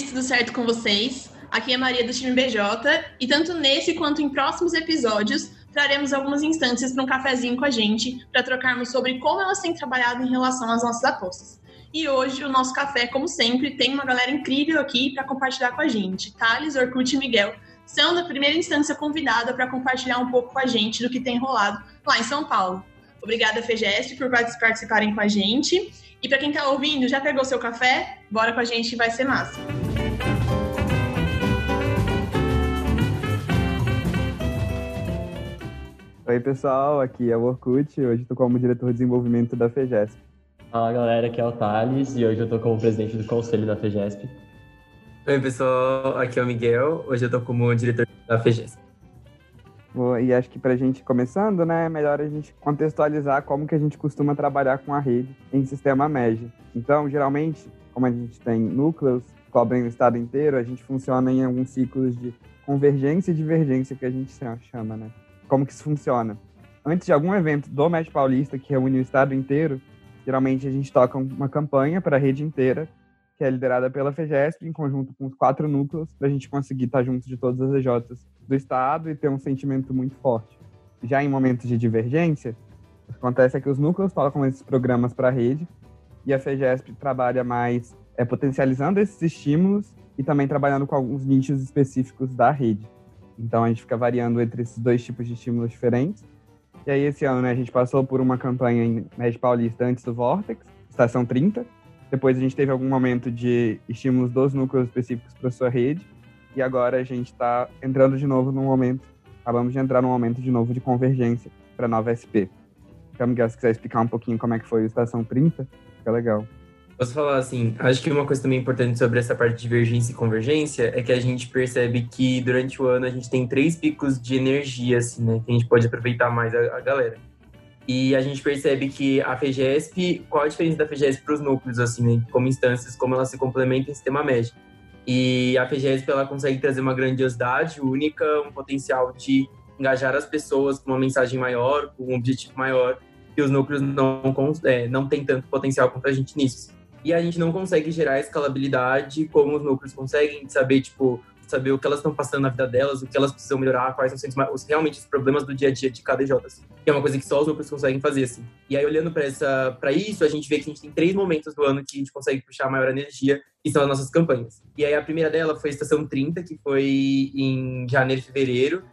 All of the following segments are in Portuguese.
Líderes, tudo certo com vocês? Aqui é Maria do time BJ e tanto nesse quanto em próximos episódios traremos algumas instâncias para um cafezinho com a gente para trocarmos sobre como elas têm trabalhado em relação às nossas apostas. E hoje o nosso café, como sempre, tem uma galera incrível aqui para compartilhar com a gente. Thales, Orkut e Miguel são da primeira instância convidada para compartilhar um pouco com a gente do que tem rolado lá em São Paulo. Obrigada, FGS, por participarem com a gente. E para quem está ouvindo, já pegou seu café? Bora com a gente, vai ser massa. Oi, pessoal, aqui é o Orkut. Hoje estou como diretor de desenvolvimento da FEGESP. Fala, galera, aqui é o Thales e hoje eu estou como presidente do conselho da FEGESP. Oi, pessoal, aqui é o Miguel. Hoje eu estou como diretor da FEGESP. E acho que para a gente começando, né, é melhor a gente contextualizar como que a gente costuma trabalhar com a rede em sistema médio. Então, geralmente, como a gente tem núcleos cobrem o estado inteiro, a gente funciona em alguns ciclos de convergência e divergência que a gente chama, né? Como que isso funciona? Antes de algum evento do Médio Paulista que reúne o estado inteiro, geralmente a gente toca uma campanha para a rede inteira, que é liderada pela FEGESP, em conjunto com os quatro núcleos, para a gente conseguir estar junto de todas as EJs do estado e ter um sentimento muito forte. Já em momentos de divergência, o que acontece é que os núcleos tocam esses programas para a rede e a FEGESP trabalha mais é, potencializando esses estímulos e também trabalhando com alguns nichos específicos da rede. Então a gente fica variando entre esses dois tipos de estímulos diferentes. E aí esse ano né, a gente passou por uma campanha em Médio Paulista antes do Vortex, estação 30. Depois a gente teve algum momento de estímulos dos núcleos específicos para sua rede. E agora a gente está entrando de novo num momento, acabamos de entrar num momento de novo de convergência para nova SP. Então, Miguel, se quiser explicar um pouquinho como é que foi a estação 30, fica legal. Posso falar assim, acho que uma coisa também importante sobre essa parte de divergência e convergência é que a gente percebe que durante o ano a gente tem três picos de energia, assim, né? Que a gente pode aproveitar mais a, a galera. E a gente percebe que a FEGESP, qual a diferença da FEGESP para os núcleos, assim, né? Como instâncias, como elas se complementam em sistema médio. E a FEGESP, ela consegue trazer uma grandiosidade única, um potencial de engajar as pessoas com uma mensagem maior, com um objetivo maior, e os núcleos não, é, não têm tanto potencial quanto a gente nisso e a gente não consegue gerar escalabilidade como os núcleos conseguem, saber, tipo, saber o que elas estão passando na vida delas, o que elas precisam melhorar, quais são os, realmente os problemas do dia a dia de cada EJ, assim. Que é uma coisa que só os núcleos conseguem fazer, assim. E aí, olhando para isso, a gente vê que a gente tem três momentos do ano que a gente consegue puxar maior energia, que são as nossas campanhas. E aí, a primeira dela foi a Estação 30, que foi em janeiro e fevereiro.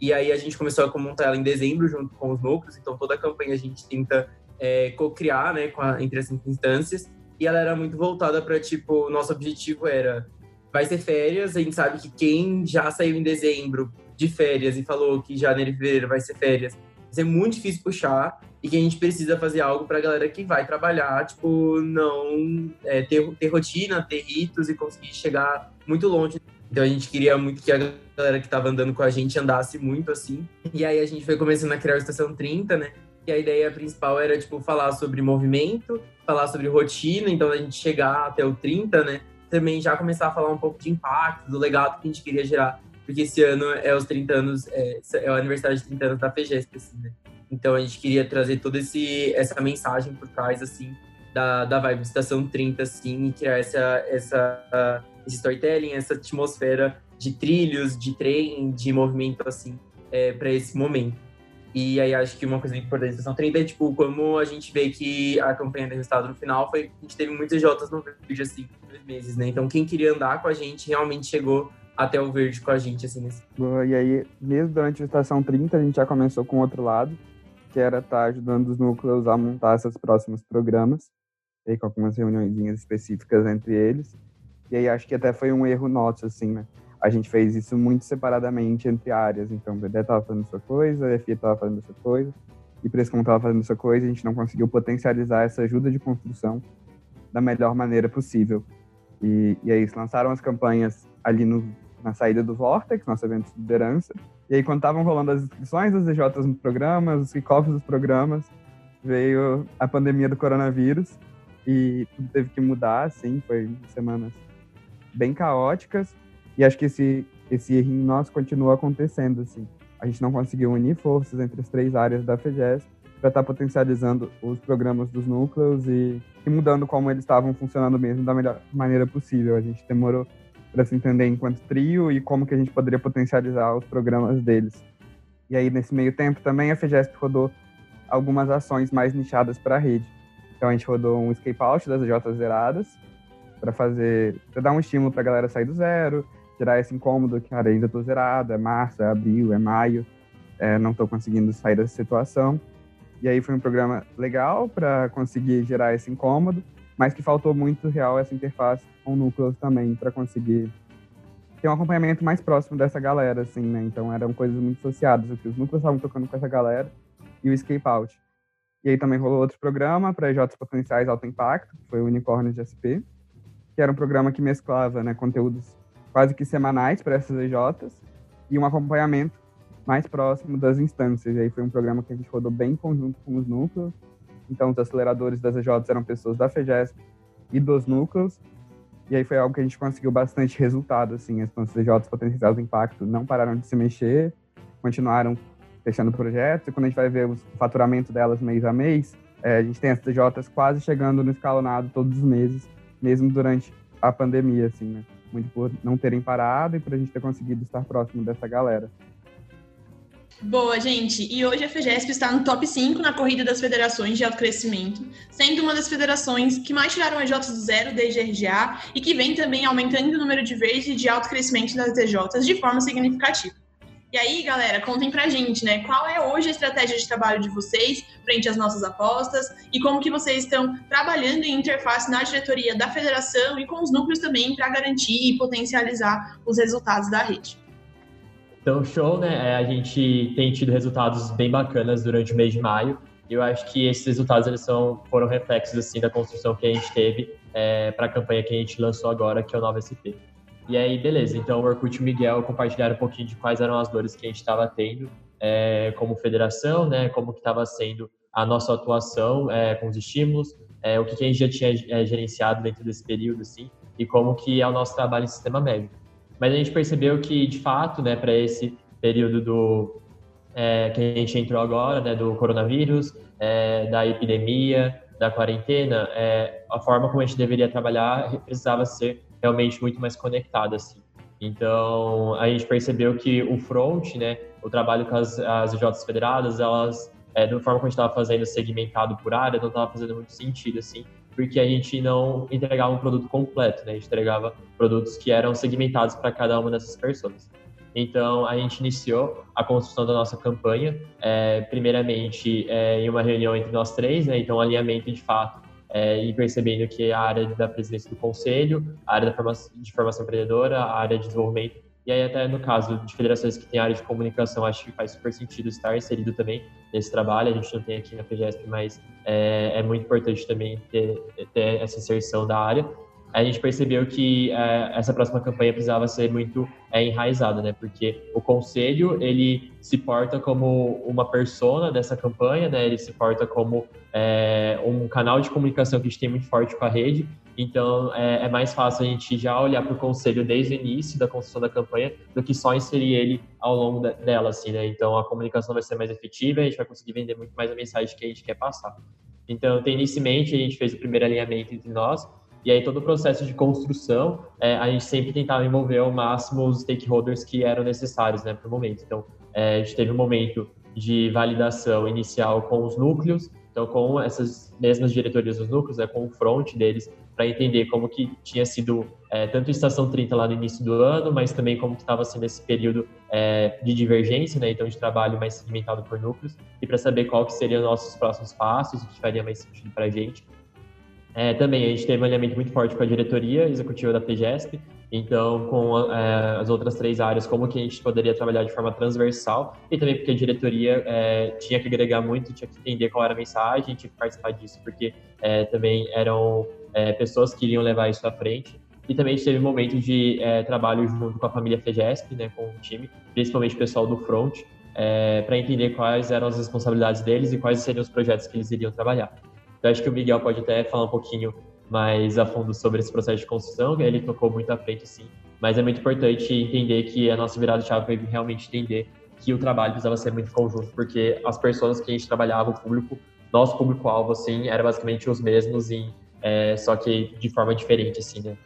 E aí, a gente começou a montar ela em dezembro, junto com os núcleos. Então, toda a campanha a gente tenta é, co-criar, né, a, entre as instâncias e ela era muito voltada para tipo, nosso objetivo era vai ser férias, a gente sabe que quem já saiu em dezembro de férias e falou que janeiro e fevereiro vai ser férias, vai ser muito difícil puxar e que a gente precisa fazer algo para a galera que vai trabalhar, tipo, não é, ter, ter rotina, ter ritos e conseguir chegar muito longe. Então a gente queria muito que a galera que estava andando com a gente andasse muito assim. E aí a gente foi começando a criar a Estação 30, né? E a ideia principal era, tipo, falar sobre movimento, falar sobre rotina, então a gente chegar até o 30, né? Também já começar a falar um pouco de impacto, do legado que a gente queria gerar, porque esse ano é os 30 anos, é, é o aniversário de 30 anos da FEGESP, assim, né? Então a gente queria trazer toda esse, essa mensagem por trás, assim, da, da vibe Estação 30, assim, e criar essa, essa, esse storytelling, essa atmosfera de trilhos, de trem, de movimento, assim, é, para esse momento. E aí acho que uma coisa importante da Estação 30 é, tipo, como a gente vê que a campanha deu resultado no final, foi a gente teve muitas Jotas no verde, assim, dois meses, né? Então quem queria andar com a gente realmente chegou até o verde com a gente, assim, nesse... E aí, mesmo durante a Estação 30, a gente já começou com outro lado, que era estar tá ajudando os núcleos a montar esses próximos programas, e com algumas reuniões específicas entre eles. E aí acho que até foi um erro nosso, assim, né? A gente fez isso muito separadamente entre áreas. Então, o Dedé estava fazendo sua coisa, a FIA estava fazendo sua coisa, e como estava fazendo sua coisa, a gente não conseguiu potencializar essa ajuda de construção da melhor maneira possível. E, e aí, lançaram as campanhas ali no, na saída do Vortex, nosso evento de liderança. E aí, quando estavam rolando as inscrições das EJs nos programas, os kickoffs dos programas, veio a pandemia do coronavírus e tudo teve que mudar, assim, foi semanas bem caóticas, e acho que esse, esse erro nosso continua acontecendo, assim. A gente não conseguiu unir forças entre as três áreas da FEGES para estar tá potencializando os programas dos núcleos e, e mudando como eles estavam funcionando mesmo da melhor maneira possível. A gente demorou para se entender enquanto trio e como que a gente poderia potencializar os programas deles. E aí, nesse meio tempo, também a FEGESP rodou algumas ações mais nichadas para a rede. Então, a gente rodou um escape out das J zeradas para fazer, para dar um estímulo para a galera sair do zero, tirar esse incômodo que, cara, ainda estou zerada, é março, é abril, é maio, é, não estou conseguindo sair dessa situação. E aí foi um programa legal para conseguir gerar esse incômodo, mas que faltou muito real essa interface com núcleos também para conseguir ter um acompanhamento mais próximo dessa galera, assim, né? Então eram coisas muito associadas, o que os núcleos estavam tocando com essa galera e o Escape Out. E aí também rolou outro programa para EJs potenciais alto impacto, que foi o Unicórnio de SP, que era um programa que mesclava né, conteúdos quase que semanais para essas EJs e um acompanhamento mais próximo das instâncias. E aí foi um programa que a gente rodou bem em conjunto com os núcleos. Então, os aceleradores das EJs eram pessoas da FEGESP e dos núcleos. E aí foi algo que a gente conseguiu bastante resultado, assim. As EJs potenciais de impacto não pararam de se mexer, continuaram fechando projetos. E quando a gente vai ver o faturamento delas mês a mês, é, a gente tem as TJs quase chegando no escalonado todos os meses, mesmo durante a pandemia, assim, né? Muito por não terem parado e por a gente ter conseguido estar próximo dessa galera. Boa, gente. E hoje a FEGESP está no top 5 na corrida das federações de alto crescimento, sendo uma das federações que mais tiraram EJs do zero desde a RGA e que vem também aumentando o número de vezes de alto crescimento das EJs de forma significativa. E aí, galera, contem pra gente, né? Qual é hoje a estratégia de trabalho de vocês frente às nossas apostas e como que vocês estão trabalhando em interface na diretoria da federação e com os núcleos também para garantir e potencializar os resultados da rede. Então, show, né? É, a gente tem tido resultados bem bacanas durante o mês de maio. E eu acho que esses resultados eles são, foram reflexos assim da construção que a gente teve é, para a campanha que a gente lançou agora, que é o Nova SP. E aí, beleza. Então, o Orkut e o Miguel compartilharam um pouquinho de quais eram as dores que a gente estava tendo é, como federação, né? Como que estava sendo a nossa atuação é, com os estímulos, é, o que, que, a gente já tinha é, gerenciado dentro desse período, assim, e como que é o nosso trabalho em sistema médico. Mas a gente percebeu que, de fato, né, para esse período do é, que a gente entrou agora, né, do coronavírus, é, da epidemia, da quarentena, a forma como a gente deveria trabalhar precisava ser realmente muito mais conectada, assim. Então, a gente percebeu que o front, né, o trabalho com as, as federadas, elas, é, da forma como a gente estava fazendo segmentado por área, não estava fazendo muito sentido, assim, porque a gente não entregava um produto completo, né? A gente entregava produtos que eram segmentados para cada uma dessas pessoas. Então, a gente iniciou a construção da nossa campanha, é, primeiramente é, em uma reunião entre nós três, né? Então, alinhamento de fato é, e percebendo que a área da presidência do conselho, a área formação, de formação empreendedora, a área de desenvolvimento e aí, até no caso de federações que têm área de comunicação, acho que faz super sentido estar inserido também nesse trabalho. A gente não tem aqui na FGESP, mas é, é muito importante também ter, ter, essa inserção da área. A gente percebeu que é, essa próxima campanha precisava ser muito é, enraizada, né? Porque o conselho, ele se porta como uma persona dessa campanha, né? Ele se porta como é, um canal de comunicação que a gente tem muito forte com a rede então, é, é, mais fácil a gente já olhar para o conselho desde o início da construção da campanha do que só inserir ele ao longo de, dela, assim, né? Então, a comunicação vai ser mais efetiva a gente vai conseguir vender muito mais a mensagem que a gente quer passar. Então, tendo isso em mente, a gente fez o primeiro alinhamento entre nós e aí todo o processo de construção, é, a gente sempre tentava envolver ao máximo os stakeholders que eram necessários, né, para o momento. Então, é, a gente teve um momento de validação inicial com os núcleos, então com essas mesmas diretorias dos núcleos, né, com o front deles, para entender como que tinha sido é, tanto Estação 30 lá no início do ano, mas também como que estava sendo esse período é, de divergência, né, então de trabalho mais segmentado por núcleos, e para saber qual que seriam nossos próximos passos, o que faria mais sentido para a gente. É, também a gente teve um alinhamento muito forte com a diretoria executiva da PGESP, então com é, as outras três áreas, como que a gente poderia trabalhar de forma transversal, e também porque a diretoria é, tinha que agregar muito, tinha que entender qual era a mensagem, tinha que participar disso, porque é, também eram é, pessoas que iriam levar isso à frente. E também a gente teve um momento de é, trabalho junto com a família FEGESP, né, com o time, principalmente o pessoal do front, para entender quais eram as responsabilidades deles e quais seriam os projetos que eles iriam trabalhar. Então, acho que o Miguel pode até falar um pouquinho mais a fundo sobre esse processo de construção, ele tocou muito à frente, sim, mas é muito importante entender que a nossa virada chave foi realmente entender que o trabalho precisava ser muito conjunto, porque as pessoas que a gente trabalhava, o público, nosso público-alvo, assim, era basicamente os mesmos, em, é, só que de forma diferente, assim, né?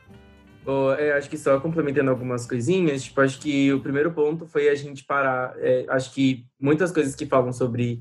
Oh, é, acho que só complementando algumas coisinhas, tipo, acho que o primeiro ponto foi a gente parar. É, acho que muitas coisas que falam sobre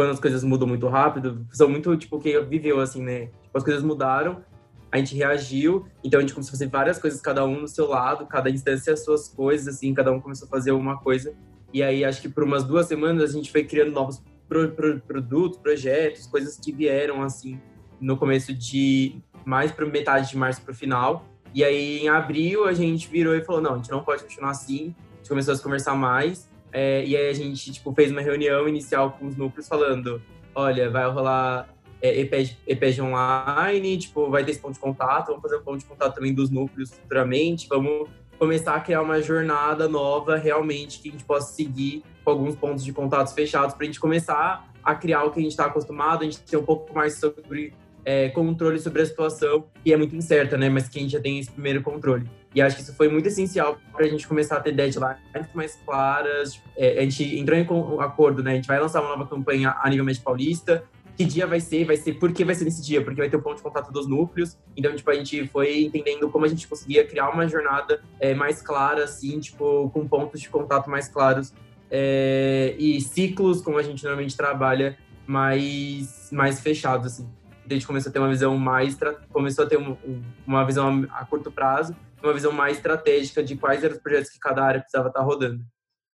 quando as coisas mudam muito rápido são muito, tipo, quem viveu, assim, né? Tipo, as coisas mudaram, a gente reagiu, então a gente começou a fazer várias coisas, cada um no seu lado, cada instância as suas coisas, assim, cada um começou a fazer uma coisa. E aí, acho que por umas duas semanas a gente foi criando novos pro, pro, produtos, projetos, coisas que vieram, assim, no começo de mais para metade de março para o final. E aí, em abril, a gente virou e falou: não, a gente não pode continuar assim. A gente começou a conversar mais. É, e aí, a gente tipo, fez uma reunião inicial com os núcleos falando: olha, vai rolar é, EPEG, online, tipo, vai ter esse ponto de contato, vamos fazer um ponto de contato também dos núcleos futuramente, vamos começar a criar uma jornada nova realmente que a gente possa seguir com alguns pontos de contatos fechados para a gente começar a criar o que a gente está acostumado, a gente ter um pouco mais sobre é, controle sobre a situação, que é muito incerta, né? Mas que a gente já tem esse primeiro controle. E acho que isso foi muito essencial para a gente começar a ter deadlines mais claras. É, a gente entrou em acordo, né? A gente vai lançar uma nova campanha a nível médio paulista. Que dia vai ser? Vai ser por que vai ser nesse dia? Porque vai ter o um ponto de contato dos núcleos. Então, tipo, a gente foi entendendo como a gente conseguia criar uma jornada é, mais clara, assim, tipo, com pontos de contato mais claros é, e ciclos, como a gente normalmente trabalha, mais, mais fechados, assim a gente começou a ter uma visão mais começou a ter um, uma visão a, curto prazo, uma visão mais estratégica de quais eram os projetos que cada área precisava estar rodando.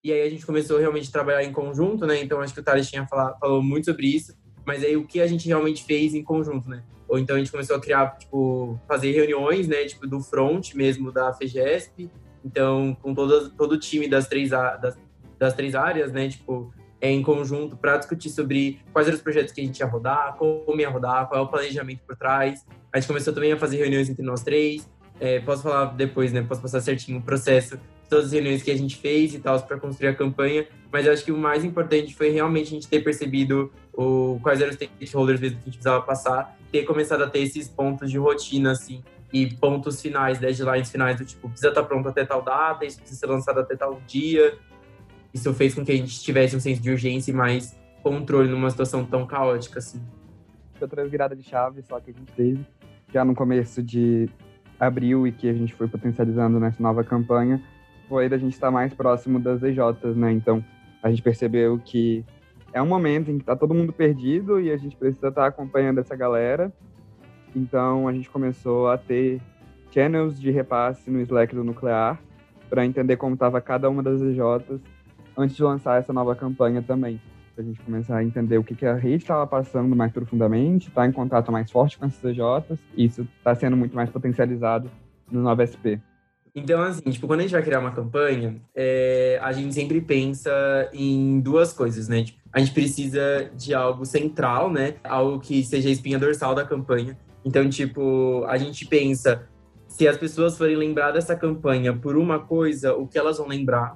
E aí a gente começou realmente a trabalhar em conjunto, né? Então acho que o Thales tinha falado, falou muito sobre isso, mas aí o que a gente realmente fez em conjunto, né? Ou então a gente começou a criar, tipo, fazer reuniões, né? Tipo, do front mesmo da FEGESP. Então, com todo, todo o time das três, das, das três áreas, né? Tipo, em conjunto para discutir sobre quais eram os projetos que a gente ia rodar, como ia rodar, qual é o planejamento por trás. A gente começou também a fazer reuniões entre nós três. É, posso falar depois, né? Posso passar certinho o processo, todas as reuniões que a gente fez e tal, para construir a campanha. Mas eu acho que o mais importante foi realmente a gente ter percebido o, quais eram os stakeholders mesmo que a gente precisava passar, ter começado a ter esses pontos de rotina, assim, e pontos finais, deadlines finais do tipo, precisa estar pronto até tal data, isso precisa ser lançado até tal dia, isso fez com que a gente tivesse um senso de urgência e mais controle numa situação tão caótica assim. Outra virada de chave só que a gente teve já no começo de abril e que a gente foi potencializando nessa nova campanha foi da gente estar mais próximo das EJs, né? Então a gente percebeu que é um momento em que está todo mundo perdido e a gente precisa estar acompanhando essa galera. Então a gente começou a ter channels de repasse no Slack do Nuclear para entender como estava cada uma das EJs antes de lançar essa nova campanha também. Para a gente começar a entender o que, que a rede estava passando mais profundamente, tá em contato mais forte com as CJs, e isso está sendo muito mais potencializado no Nova SP. Então, assim, tipo, quando a gente vai criar uma campanha, é, a gente sempre pensa em duas coisas, né? Tipo, a gente precisa de algo central, né? Algo que seja a espinha dorsal da campanha. Então, tipo, a gente pensa, se as pessoas forem lembrar dessa campanha por uma coisa, o que elas vão lembrar?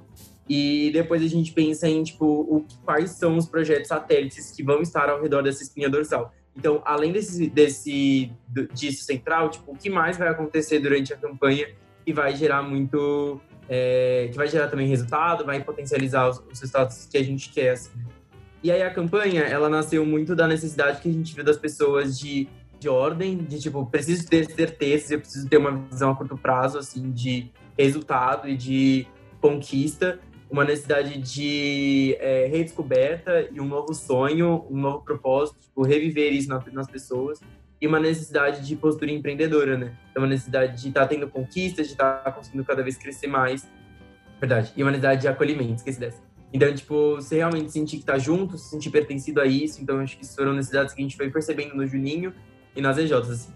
E depois a gente pensa em, tipo, o, quais são os projetos satélites que vão estar ao redor dessa espinha dorsal. Então, além desse, desse disso central, tipo, o que mais vai acontecer durante a campanha que vai gerar muito, é, que vai gerar também resultado, vai potencializar os, os resultados que a gente quer, assim. E aí a campanha, ela nasceu muito da necessidade que a gente viu das pessoas de, de ordem, de tipo, preciso ter certezas, eu preciso ter uma visão a curto prazo, assim, de resultado e de conquista, uma necessidade de é, redescoberta e um novo sonho, um novo propósito, tipo, reviver isso nas pessoas e uma necessidade de postura empreendedora, né? Então, uma necessidade de estar tá tendo conquistas, de estar tá conseguindo cada vez crescer mais, verdade, e uma necessidade de acolhimento, esqueci dessa. Então, tipo, você realmente sentir que tá junto, se sentir pertencido a isso, então acho que foram necessidades que a gente foi percebendo no Juninho e nas EJs, assim.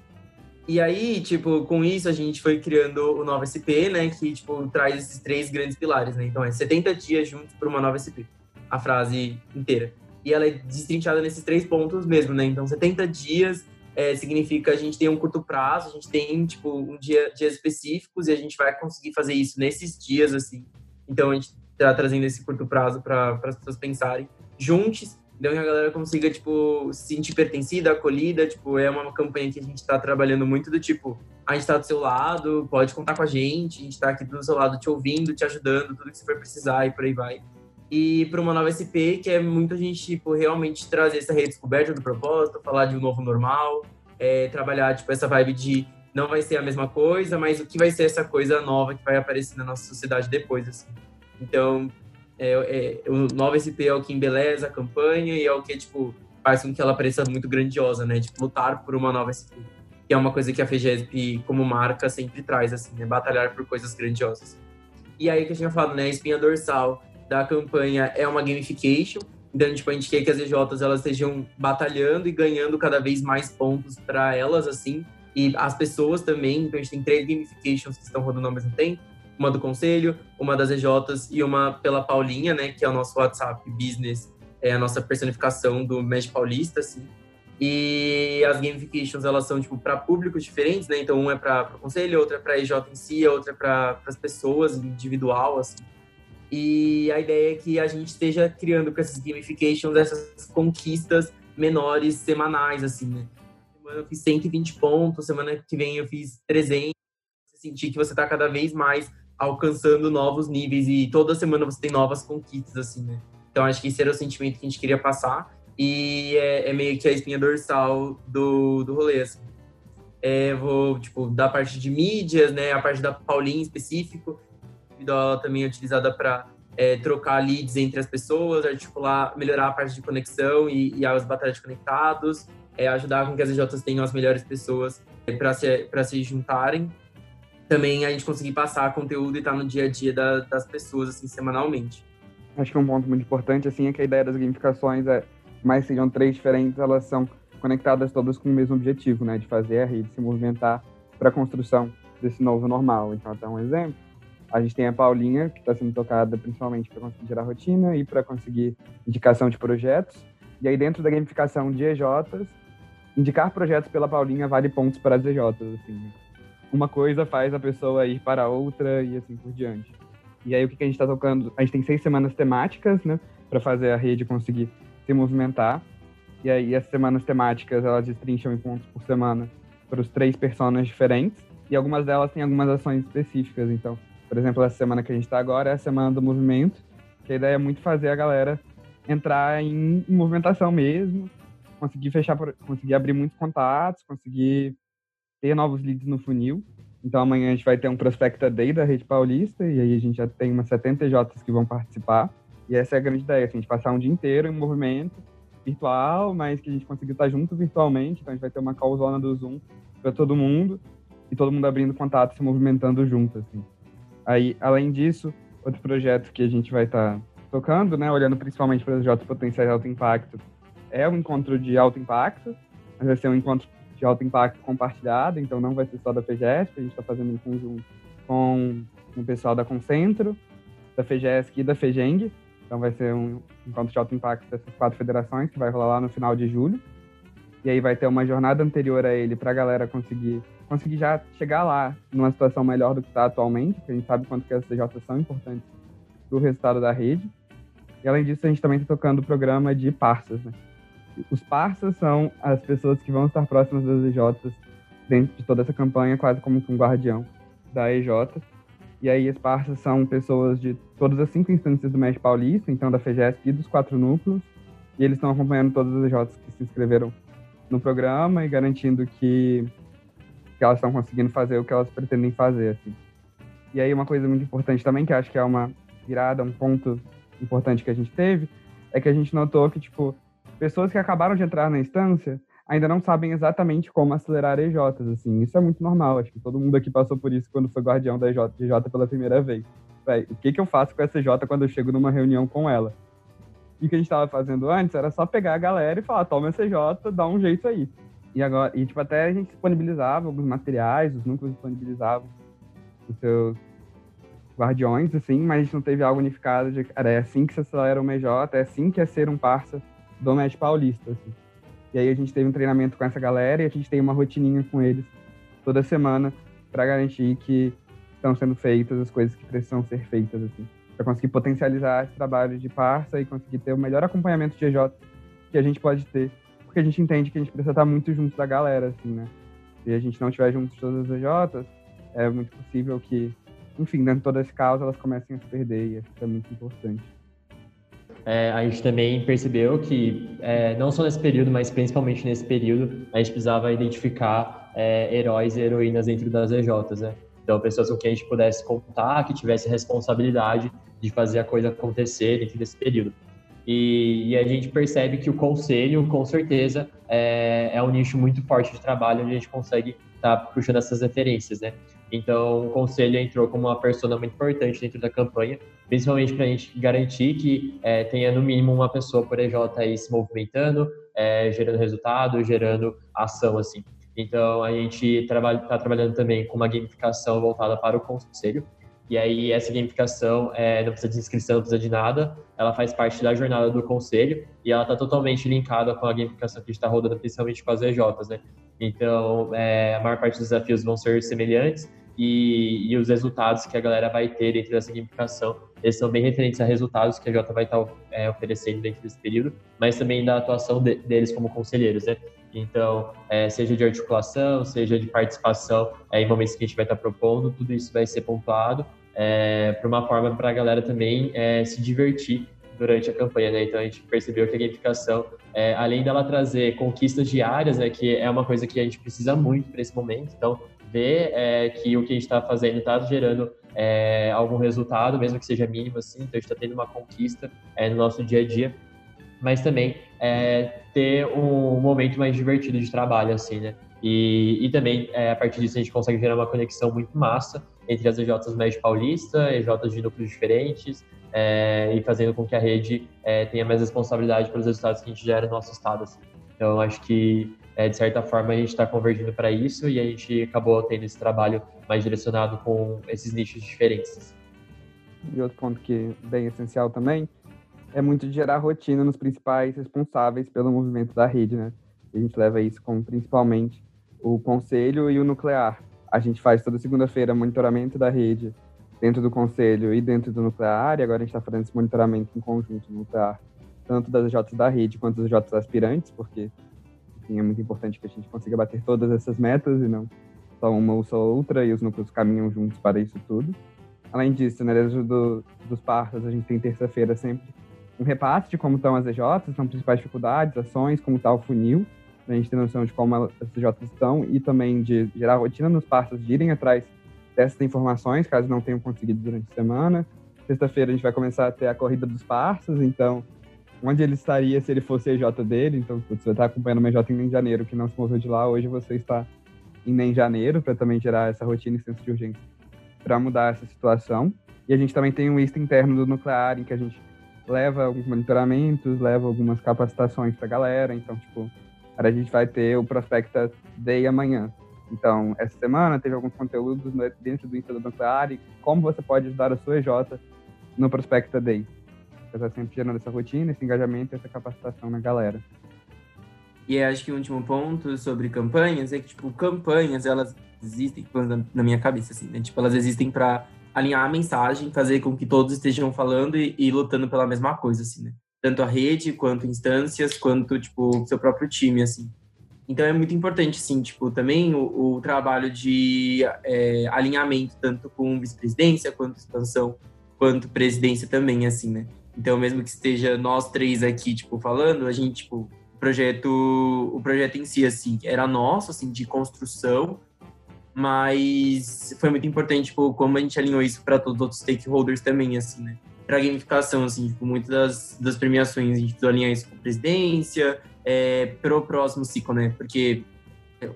E aí, tipo, com isso a gente foi criando o Nova SP, né? Que, tipo, traz esses três grandes pilares, né? Então é 70 dias juntos para uma nova SP. A frase inteira. E ela é destrinchada nesses três pontos mesmo, né? Então, 70 dias é, significa a gente tem um curto prazo, a gente tem, tipo, um dia, dias específicos e a gente vai conseguir fazer isso nesses dias, assim. Então, a gente tá trazendo esse curto prazo para as pessoas pensarem. Juntes, então que a galera consiga, tipo, se sentir pertencida, acolhida, tipo, é uma campanha que a gente tá trabalhando muito do tipo, a gente tá do seu lado, pode contar com a gente, a gente tá aqui do seu lado te ouvindo, te ajudando, tudo que você for precisar e por aí vai. e para uma nova SP, que é muito a gente tipo, realmente trazer essa redescoberta do propósito, falar de um novo normal, é, trabalhar tipo, essa vibe de não vai ser a mesma coisa, mas o que vai ser essa coisa nova que vai aparecer na nossa sociedade depois. Assim. Então, é, é, o novo SP é o que embeleza a campanha e é o que tipo, faz com que ela pareça muito grandiosa, né? Tipo, lutar por uma nova SP. Que é uma coisa que a FEGESP, como marca, sempre traz, assim, né? Batalhar por coisas grandiosas. E aí que eu tinha falado, né? A espinha dorsal da campanha é uma gamification. Então, tipo, a gente quer que as EJs elas estejam batalhando e ganhando cada vez mais pontos para elas, assim. E as pessoas também. Então, a gente tem três gamifications que estão rodando ao mesmo tempo. Uma do Conselho, uma das EJs e uma pela Paulinha, né? Que é o nosso WhatsApp Business. É a nossa personificação do Magic Paulista, assim. E as gamifications, elas são, tipo, para públicos diferentes, né? Então, um é para o conselho, outra é para EJ em si, a outra é para as pessoas, individual, assim. E a ideia é que a gente esteja criando com essas gamifications essas conquistas menores semanais, assim, né? Semana eu fiz 120 pontos, semana que vem eu fiz 300. Você sentir que você está cada vez mais alcançando novos níveis e toda semana você tem novas conquistas, assim, né? Então acho que esse era o sentimento que a gente queria passar e é, é meio que a espinha dorsal do, do rolê, assim. É, vou, tipo, da parte de mídias, né, a parte da Paulinha em específico, ela também é utilizada para é, trocar leads entre as pessoas, articular, melhorar a parte de conexão e, e as batalhas de conectados, é, ajudar com que as EJs tenham as melhores pessoas é, para se, se juntarem. Também a gente conseguir passar conteúdo e estar tá no dia a dia da, das pessoas, assim, semanalmente. Acho que um ponto muito importante, assim, é que a ideia das gamificações é, mais sejam três diferentes, elas são conectadas todas com o mesmo objetivo, né, de fazer a rede se movimentar para a construção desse novo normal. Então, até um exemplo, a gente tem a Paulinha, que está sendo tocada principalmente para conseguir gerar rotina e para conseguir indicação de projetos. E aí, dentro da gamificação de EJs, indicar projetos pela Paulinha vale pontos para as EJs. Assim. Uma coisa faz a pessoa ir para outra e assim por diante. E aí, o que, que a gente está tocando? A gente tem seis semanas temáticas, né, para fazer a rede conseguir se movimentar. E aí, as semanas temáticas, elas destrincham pontos por semana para os três personas diferentes. E algumas delas têm algumas ações específicas. Então, por exemplo, essa semana que a gente está agora é a semana do movimento, que a ideia é muito fazer a galera entrar em, em movimentação mesmo, conseguir fechar, conseguir abrir muitos contatos, conseguir ter novos leads no funil. Então amanhã a gente vai ter um Prospecta Day da Rede Paulista, e aí a gente já tem umas 70 Js que vão participar. E essa é a grande ideia, assim, a gente passar um dia inteiro em movimento virtual, mas que a gente conseguir estar junto virtualmente. Então a gente vai ter uma callzona do Zoom para todo mundo, e todo mundo abrindo contato, se movimentando junto, assim. Aí, além disso, outro projeto que a gente vai estar tá tocando, né, olhando principalmente para os projetos potenciais de alto impacto, é um encontro de alto impacto, mas vai ser um encontro de alto impacto compartilhado, então não vai ser só da FEGESP, a gente está fazendo em conjunto com o pessoal da Concentro, da FEGESC e da FEGENG, então vai ser um encontro de alto impacto dessas quatro federações, que vai rolar lá no final de julho, e aí vai ter uma jornada anterior a ele para a galera conseguir conseguir já chegar lá numa situação melhor do que está atualmente, porque a gente sabe quanto que as CJs são importantes para o resultado da rede. E além disso, a gente também está tocando o programa de parças. Né? Os parças são as pessoas que vão estar próximas das EJs dentro de toda essa campanha, quase como um guardião da EJ. E aí as parças são pessoas de todas as cinco instâncias do MES Paulista, então da FEGESP e dos quatro núcleos. E eles estão acompanhando todas as EJs que se inscreveram no programa e garantindo que que elas estão conseguindo fazer o que elas pretendem fazer, assim. E aí uma coisa muito importante também, que acho que é uma virada, um ponto importante que a gente teve, é que a gente notou que, tipo, pessoas que acabaram de entrar na instância ainda não sabem exatamente como acelerar EJs, assim. Isso é muito normal, acho que todo mundo aqui passou por isso quando foi guardião da EJ, EJ pela primeira vez. Véi, o que, que eu faço com essa EJ quando eu chego numa reunião com ela? E o que a gente estava fazendo antes era só pegar a galera e falar, toma essa EJ, dá um jeito aí. E agora, e tipo, até a gente disponibilizava alguns materiais, os núcleos disponibilizavam os seus guardiões, assim, mas a gente não teve algo unificado de, cara, é assim que se acelera o MJ, é assim que é ser um parça do Médio Paulista, assim. E aí a gente teve um treinamento com essa galera e a gente tem uma rotininha com eles toda semana para garantir que estão sendo feitas as coisas que precisam ser feitas, assim. Para conseguir potencializar esse trabalho de parça e conseguir ter o melhor acompanhamento de EJ que a gente pode ter porque a gente entende que a gente precisa estar muito junto da galera, assim, né? Se a gente não estiver junto todas as EJs, é muito possível que, enfim, dentro de todo esse caos, elas comecem a se perder, e isso é muito importante. É, a gente também percebeu que, é, não só nesse período, mas principalmente nesse período, a gente precisava identificar é, heróis e heroínas dentro das EJs, né? Então, pessoas com quem a gente pudesse contar, que tivesse responsabilidade de fazer a coisa acontecer dentro desse período. E, e a gente percebe que o conselho, com certeza, é, é, um nicho muito forte de trabalho onde a gente consegue estar tá puxando essas referências, né? Então, o conselho entrou como uma persona muito importante dentro da campanha, principalmente para a gente garantir que é, tenha no mínimo uma pessoa por EJ aí se movimentando, é, gerando resultado, gerando ação, assim. Então, a gente está trabalha, tá trabalhando também com uma gamificação voltada para o conselho, e aí essa gamificação é, não precisa de inscrição, não precisa de nada, ela faz parte da jornada do conselho e ela está totalmente linkada com a gamificação que a gente está rodando, principalmente com as EJs, né? Então, é, a maior parte dos desafios vão ser semelhantes e, e, os resultados que a galera vai ter dentro dessa gamificação, eles são bem referentes a resultados que a Jota vai estar tá, é, oferecendo dentro desse período, mas também da atuação de, deles como conselheiros, né? Então, é, seja de articulação, seja de participação é, em momentos que a gente vai estar tá propondo, tudo isso vai ser pontuado é, para uma forma para a galera também é, se divertir durante a campanha, né? Então a gente percebeu que a gamificação, é, além dela trazer conquistas diárias, né, que é uma coisa que a gente precisa muito para esse momento. Então ver é, que o que a gente está fazendo está gerando é, algum resultado, mesmo que seja mínimo, assim. Então a gente está tendo uma conquista é, no nosso dia a dia, mas também é, ter um momento mais divertido de trabalho, assim, né? E, e também, é, a partir disso, a gente consegue gerar uma conexão muito massa entre as EJs Médio Paulista, EJs de núcleos diferentes, é, e fazendo com que a rede tenha mais responsabilidade pelos resultados que a gente gera no nosso estado. Assim. Então, acho que, é, de certa forma, a gente está convergindo para isso e a gente acabou tendo esse trabalho mais direcionado com esses nichos diferentes. E outro ponto que é bem essencial também é muito de gerar rotina nos principais responsáveis pelo movimento da rede, né? A gente leva isso como principalmente o conselho e o nuclear. A gente faz toda segunda-feira monitoramento da rede dentro do conselho e dentro do nuclear, e agora a gente está fazendo esse monitoramento em conjunto no nuclear, tanto das J da rede quanto das J aspirantes, porque enfim, é muito importante que a gente consiga bater todas essas metas e não só uma ou só outra, e os núcleos caminham juntos para isso tudo. Além disso, né, dentro do, dos partos, a gente tem terça-feira sempre um repasse de como estão as EJs, são principais dificuldades, ações, como está o funil, a gente ter noção de como as EJs estão e também de gerar rotina nos partos, de irem atrás dessas informações, caso não tenham conseguido durante a semana. Sexta-feira a gente vai começar a ter a corrida dos partos, então onde ele estaria se ele fosse EJ dele. Então, se você está acompanhando uma EJ em janeiro que não se moveu de lá, hoje você está em em janeiro para também gerar essa rotina e senso de urgência para mudar essa situação. E a gente também tem um ISTA interno do nuclear, em que a gente leva alguns monitoramentos, leva algumas capacitações para a galera. Então, tipo, a gente vai ter o Prospecta Day amanhã. Então, essa semana teve alguns conteúdos dentro do Insta do Nuclear e como você pode ajudar a sua EJ no Prospecta Day. Você está sempre gerando essa rotina, esse engajamento essa capacitação na galera. E acho que o último ponto sobre campanhas é que, tipo, campanhas, elas existem, na minha cabeça, assim, né? Tipo, elas existem para alinhar a mensagem, fazer com que todos estejam falando e, e, lutando pela mesma coisa, assim, né? Tanto a rede, quanto instâncias, quanto, tipo, seu próprio time, assim. Então é muito importante, sim, tipo, também o, o trabalho de é, alinhamento, tanto com vice-presidência, quanto expansão, quanto presidência também, assim, né? Então, mesmo que esteja nós três aqui, tipo, falando, a gente, tipo, projeto, o projeto em si, assim, era nosso, assim, de construção, mas foi muito importante, tipo, como a gente alinhou isso para todos os outros stakeholders também, assim, né? Para gamificação, assim, tipo, muitas das, das premiações a gente precisou alinhar isso com a presidência, é, para o próximo ciclo, né? Porque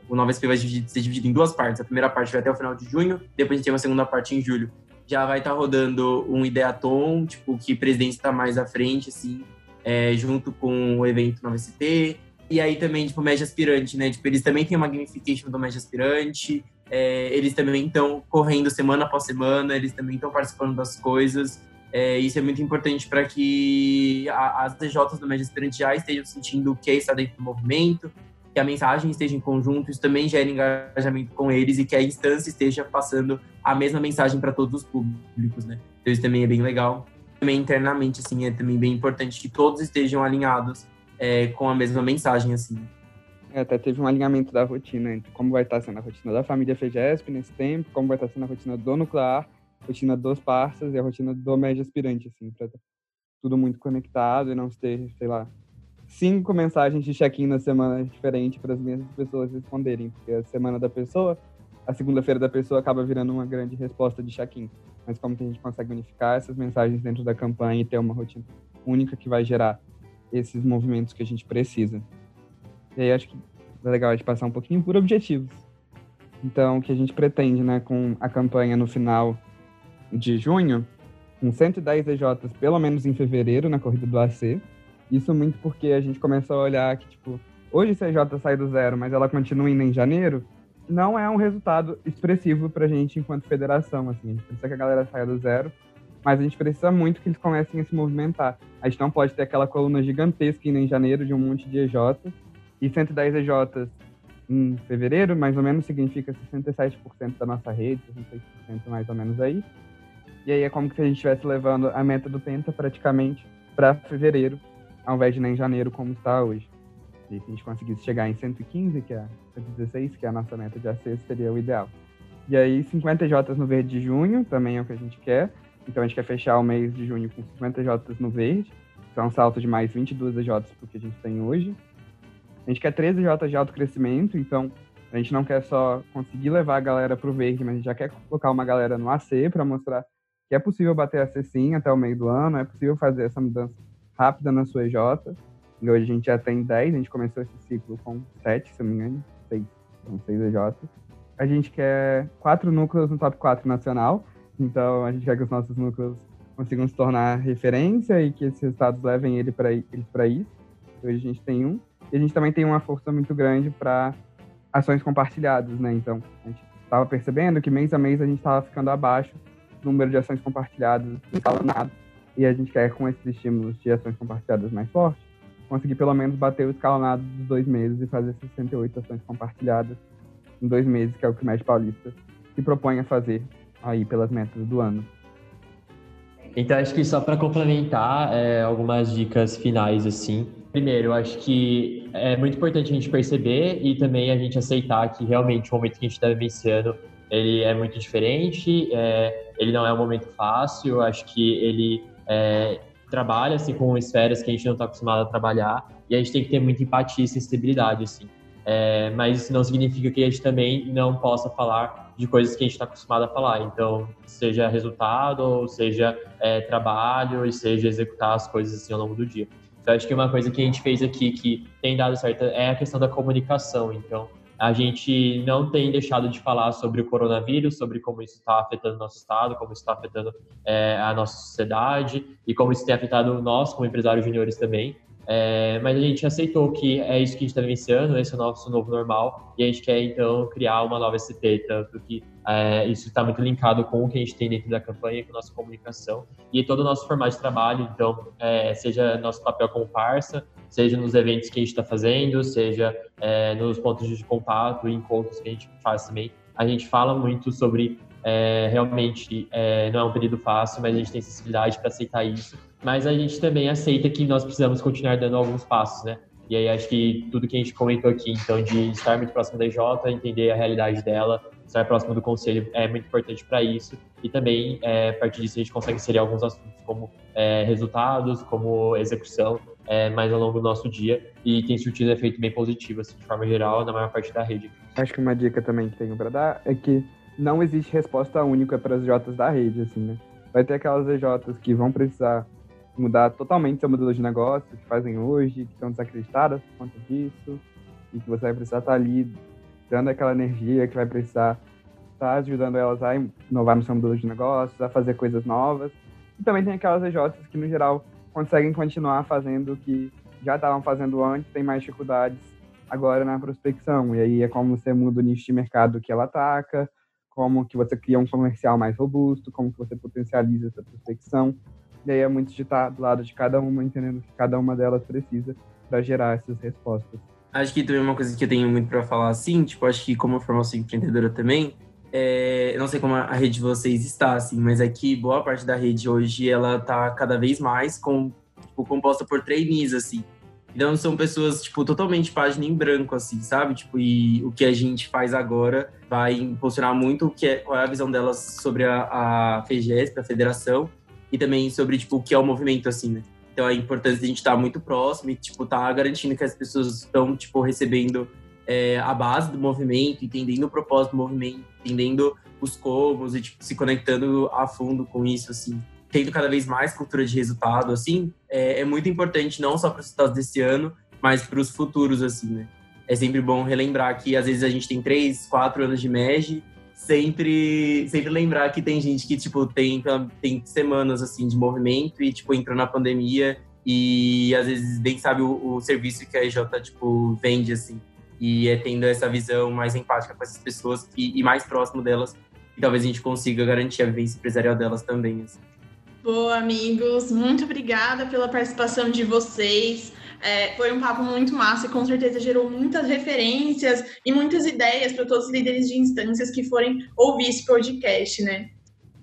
o Nova SP vai ser dividido em duas partes. A primeira parte vai até o final de junho, depois a gente tem uma segunda parte em julho. Já vai estar tá rodando um Ideaton, tipo, que presidência está mais à frente, assim, é, junto com o evento Nova SP. E aí também, tipo, Média Aspirante, né? Tipo, eles também têm uma gamification do Média Aspirante. É, eles também estão correndo semana após semana, eles também estão participando das coisas. É, isso é muito importante para que a, as DJs do Média Esperante já estejam sentindo o que está dentro do movimento, que a mensagem esteja em conjunto, isso também gera engajamento com eles e que a instância esteja passando a mesma mensagem para todos os públicos, né? Então isso também é bem legal. Também internamente, assim, é também bem importante que todos estejam alinhados é, com a mesma mensagem, assim. É, até teve um alinhamento da rotina entre como vai estar sendo a rotina da família FEGESP nesse tempo, como vai estar sendo a rotina do nuclear, a rotina dos parceiros e a rotina do médio aspirante, assim, para tudo muito conectado e não ter, sei lá, cinco mensagens de check-in na semana diferente para as mesmas pessoas responderem, porque a semana da pessoa, a segunda-feira da pessoa acaba virando uma grande resposta de check-in. Mas como que a gente consegue unificar essas mensagens dentro da campanha e ter uma rotina única que vai gerar esses movimentos que a gente precisa? E aí acho que é legal a gente passar um pouquinho por objetivos. Então, o que a gente pretende, né, com a campanha no final de junho, com 110 EJs, pelo menos em fevereiro, na corrida do AC. Isso muito porque a gente começou a olhar que, tipo, hoje EJ sai do zero, mas ela continua indo em janeiro, não é um resultado expressivo pra gente enquanto federação, assim. A gente precisa que a galera saia do zero, mas a gente precisa muito que eles comecem a se movimentar. A gente não pode ter aquela coluna gigantesca indo em janeiro de um monte de EJs, e 110 EJs em fevereiro, mais ou menos, significa 67% da nossa rede, 66% mais ou menos aí. E aí é como se a gente estivesse levando a meta do Penta praticamente para fevereiro, ao invés de nem janeiro, como está hoje. E se a gente conseguisse chegar em 115, que é 116, que é a nossa meta de acesso, seria o ideal. E aí 50 Jotas no verde de junho, também é o que a gente quer. Então a gente quer fechar o mês de junho com 50 Jotas no verde. Então é um salto de mais 22 Jotas para o que a gente tem hoje. A gente quer 13 Jotas de alto crescimento, então a gente não quer só conseguir levar a galera para o verde, mas a gente já quer colocar uma galera no AC para mostrar que é possível bater AC sim até o meio do ano, é possível fazer essa mudança rápida na sua EJ. E hoje a gente já tem 10, a gente começou esse ciclo com 7, se não me engano, 6, são 6 EJ. A gente quer quatro núcleos no top 4 nacional, então a gente quer que os nossos núcleos consigam se tornar referência e que esses resultados levem ele pra, eles para isso. Hoje a gente tem um. E a gente também tem uma força muito grande para ações compartilhadas, né? Então, a gente estava percebendo que mês a mês a gente estava ficando abaixo número de ações compartilhadas escalonado. E a gente quer, com esses estímulos de ações compartilhadas mais fortes, conseguir pelo menos bater o escalonado dos dois meses e fazer 68 ações compartilhadas em dois meses, que é o que o Médio Paulista se propõe a fazer aí pelas metas do ano. Então, acho que só para complementar é, algumas dicas finais, assim. Primeiro, acho que é muito importante a gente perceber e também a gente aceitar que realmente o momento que a gente está vivenciando ele é muito diferente, é, ele não é um momento fácil, acho que ele é, trabalha assim, com esferas que a gente não está acostumado a trabalhar e a gente tem que ter muita empatia e sensibilidade, assim. É, mas isso não significa que a gente também não possa falar de coisas que a gente está acostumado a falar. Então, seja resultado, ou seja é, trabalho, e seja executar as coisas assim ao longo do dia. Então, acho que uma coisa que a gente fez aqui que tem dado certo é a questão da comunicação. Então, a gente não tem deixado de falar sobre o coronavírus, sobre como isso está afetando o nosso estado, como isso está afetando é, a nossa sociedade e como isso tem afetado nós como empresários juniores também. É, mas a gente aceitou que é isso que a gente está vivenciando, esse é o nosso novo normal, e a gente quer então criar uma nova ST, tanto que é, isso está muito linkado com o que a gente tem dentro da campanha, com a nossa comunicação e todo o nosso formato de trabalho, então, é, seja nosso papel como parça, seja nos eventos que a gente está fazendo, seja é, nos pontos de contato e encontros que a gente faz também. A gente fala muito sobre é, realmente é, não é um período fácil, mas a gente tem sensibilidade para aceitar isso. Mas a gente também aceita que nós precisamos continuar dando alguns passos, né? E aí acho que tudo que a gente comentou aqui, então, de estar muito próximo da IJ, entender a realidade dela, estar próximo do conselho é muito importante para isso. E também, é, a partir disso, a gente consegue inserir alguns assuntos como é, resultados, como execução, é, mais ao longo do nosso dia. E tem surtido efeito bem positivo, assim, de forma geral, na maior parte da rede. Acho que uma dica também que tenho para dar é que não existe resposta única para as Jotas da rede, assim, né? Vai ter aquelas EJs que vão precisar mudar totalmente seu modelo de negócio, que fazem hoje, que estão desacreditadas por conta disso, e que você vai precisar estar ali dando aquela energia que vai precisar estar ajudando elas a inovar no seu modelo de negócios, a fazer coisas novas. E também tem aquelas EJs que, no geral, conseguem continuar fazendo o que já estavam fazendo antes, tem mais dificuldades agora na prospecção. E aí é como você muda o nicho de mercado que ela ataca, como que você cria um comercial mais robusto, como que você potencializa essa prospecção. E aí é muito de estar do lado de cada uma, entendendo que cada uma delas precisa para gerar essas respostas. Acho que também uma coisa que eu tenho muito para falar assim, tipo, acho que como formação empreendedora também, é, não sei como a rede de vocês está, assim, mas aqui é boa parte da rede hoje ela tá cada vez mais com, tipo, composta por trainees, assim. Então são pessoas, tipo, totalmente página em branco, assim, sabe? Tipo, e o que a gente faz agora vai impulsionar muito o que é, qual é a visão delas sobre a, a a federação, e também sobre, tipo, o que é o movimento, assim, né? Então a importância de a gente estar muito próximo e, tipo, tá garantindo que as pessoas estão, tipo, recebendo é, a base do movimento, entendendo o propósito do movimento, entendendo os comos e, tipo, se conectando a fundo com isso, assim. Tendo cada vez mais cultura de resultado, assim, é, é muito importante não só para os resultados desse ano, mas para os futuros, assim, né? É sempre bom relembrar que às vezes a gente tem três, quatro anos de MEG sempre, sempre lembrar que tem gente que, tipo, tem, tem semanas, assim, de movimento e, tipo, entrou na pandemia e, às vezes, nem sabe o, o serviço que a EJ, tipo, vende, assim. E é tendo essa visão mais empática com essas pessoas que, e mais próximo delas, que talvez a gente consiga garantir a vivência empresarial delas também, assim. Boa, amigos. Muito obrigada pela participação de vocês. É, foi um papo muito massa e com certeza gerou muitas referências e muitas ideias para todos os líderes de instâncias que forem ouvir esse podcast, né?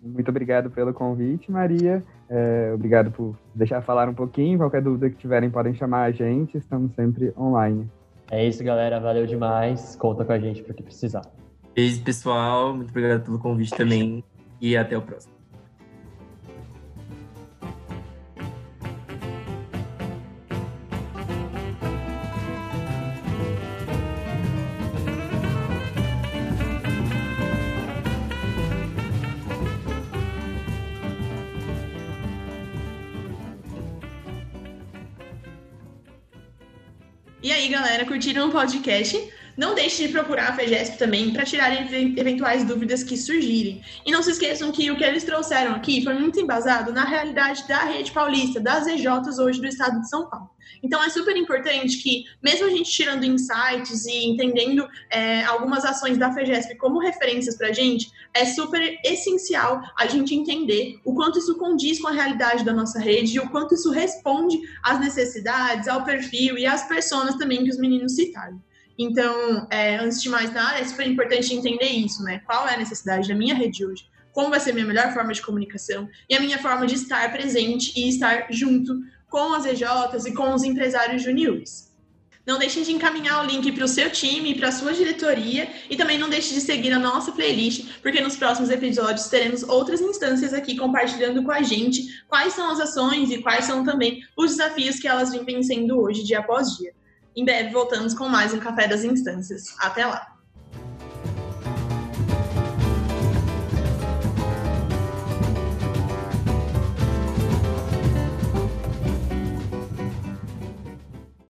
Muito obrigado pelo convite, Maria. É, obrigado por deixar falar um pouquinho. Qualquer dúvida que tiverem, podem chamar a gente. Estamos sempre online. É isso, galera. Valeu demais. Conta com a gente para o que precisar. Beijo, pessoal. Muito obrigado pelo convite também. E até o próximo. Galera, curtiram o podcast? Não deixe de procurar a FEGESP também para tirar eventuais dúvidas que surgirem. E não se esqueçam que o que eles trouxeram aqui foi muito embasado na realidade da rede paulista, das EJs hoje do estado de São Paulo. Então é super importante que, mesmo a gente tirando insights e entendendo é, algumas ações da FEGESP como referências para a gente, é super essencial a gente entender o quanto isso condiz com a realidade da nossa rede e o quanto isso responde às necessidades, ao perfil e às pessoas também que os meninos citaram. Então, é, antes de mais nada, é super importante entender isso, né? Qual é a necessidade da minha rede hoje? Como vai ser a minha melhor forma de comunicação e a minha forma de estar presente e estar junto com as EJs e com os empresários juniores. Não deixem de encaminhar o link para o seu time para a sua diretoria e também não deixe de seguir a nossa playlist, porque nos próximos episódios teremos outras instâncias aqui compartilhando com a gente quais são as ações e quais são também os desafios que elas vêm vencendo hoje, dia após dia. Em breve voltamos com mais um Café das Instâncias. Até lá!